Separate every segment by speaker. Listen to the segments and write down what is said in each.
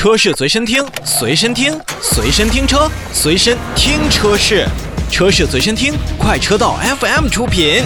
Speaker 1: 车市随身听，随身听，随身听车，随身听车市，车市随身听，快车道 FM 出品。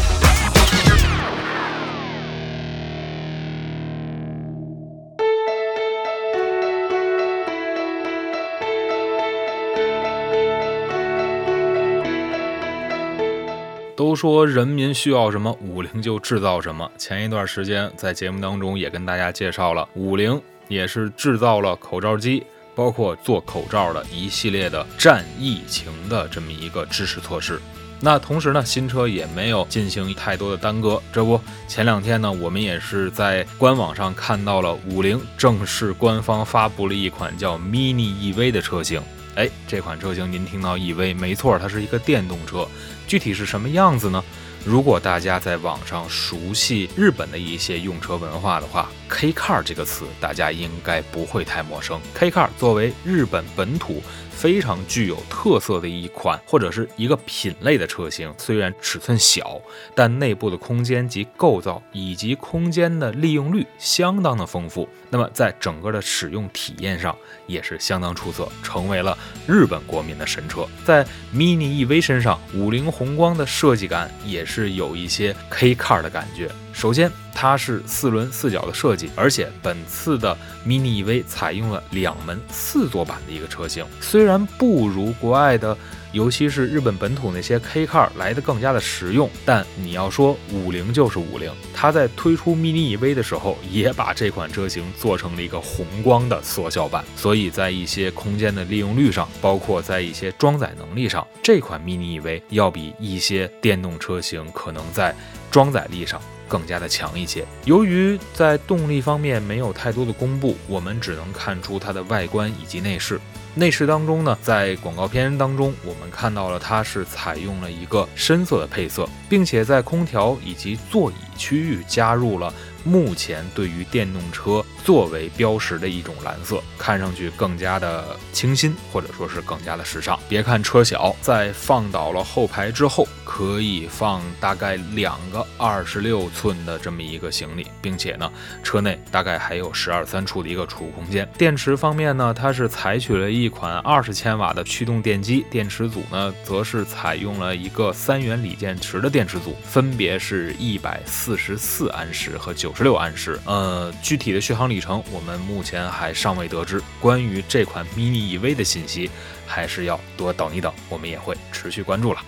Speaker 2: 都说人民需要什么，五菱就制造什么。前一段时间在节目当中也跟大家介绍了，五菱也是制造了口罩机，包括做口罩的一系列的战疫情的这么一个支持措施。那同时呢，新车也没有进行太多的耽搁。这不，前两天呢，我们也是在官网上看到了五菱正式官方发布了一款叫 Mini EV 的车型。哎，这款车型您听到 EV 没错，它是一个电动车。具体是什么样子呢？如果大家在网上熟悉日本的一些用车文化的话，K car 这个词大家应该不会太陌生。K car 作为日本本土。非常具有特色的一款或者是一个品类的车型，虽然尺寸小，但内部的空间及构造以及空间的利用率相当的丰富。那么在整个的使用体验上也是相当出色，成为了日本国民的神车。在 Mini EV 身上，五菱宏光的设计感也是是有一些 K car 的感觉。首先，它是四轮四角的设计，而且本次的 Mini EV 采用了两门四座版的一个车型。虽然不如国外的，尤其是日本本土那些 K car 来的更加的实用，但你要说五菱就是五菱，它在推出 Mini EV 的时候，也把这款车型做成了一个宏光的缩小版。所以在一些空间的利用率上，包括在一些装载能力上，这款 Mini EV 要比一些电动车型可能在装载力上。更加的强一些。由于在动力方面没有太多的公布，我们只能看出它的外观以及内饰。内饰当中呢，在广告片当中，我们看到了它是采用了一个深色的配色，并且在空调以及座椅区域加入了。目前对于电动车作为标识的一种蓝色，看上去更加的清新，或者说是更加的时尚。别看车小，在放倒了后排之后，可以放大概两个二十六寸的这么一个行李，并且呢，车内大概还有十二三处的一个储物空间。电池方面呢，它是采取了一款二十千瓦的驱动电机，电池组呢，则是采用了一个三元锂电池的电池组，分别是一百四十四安时和九。十六安时，呃，具体的续航里程我们目前还尚未得知。关于这款 Mini EV 的信息，还是要多等一等，我们也会持续关注了。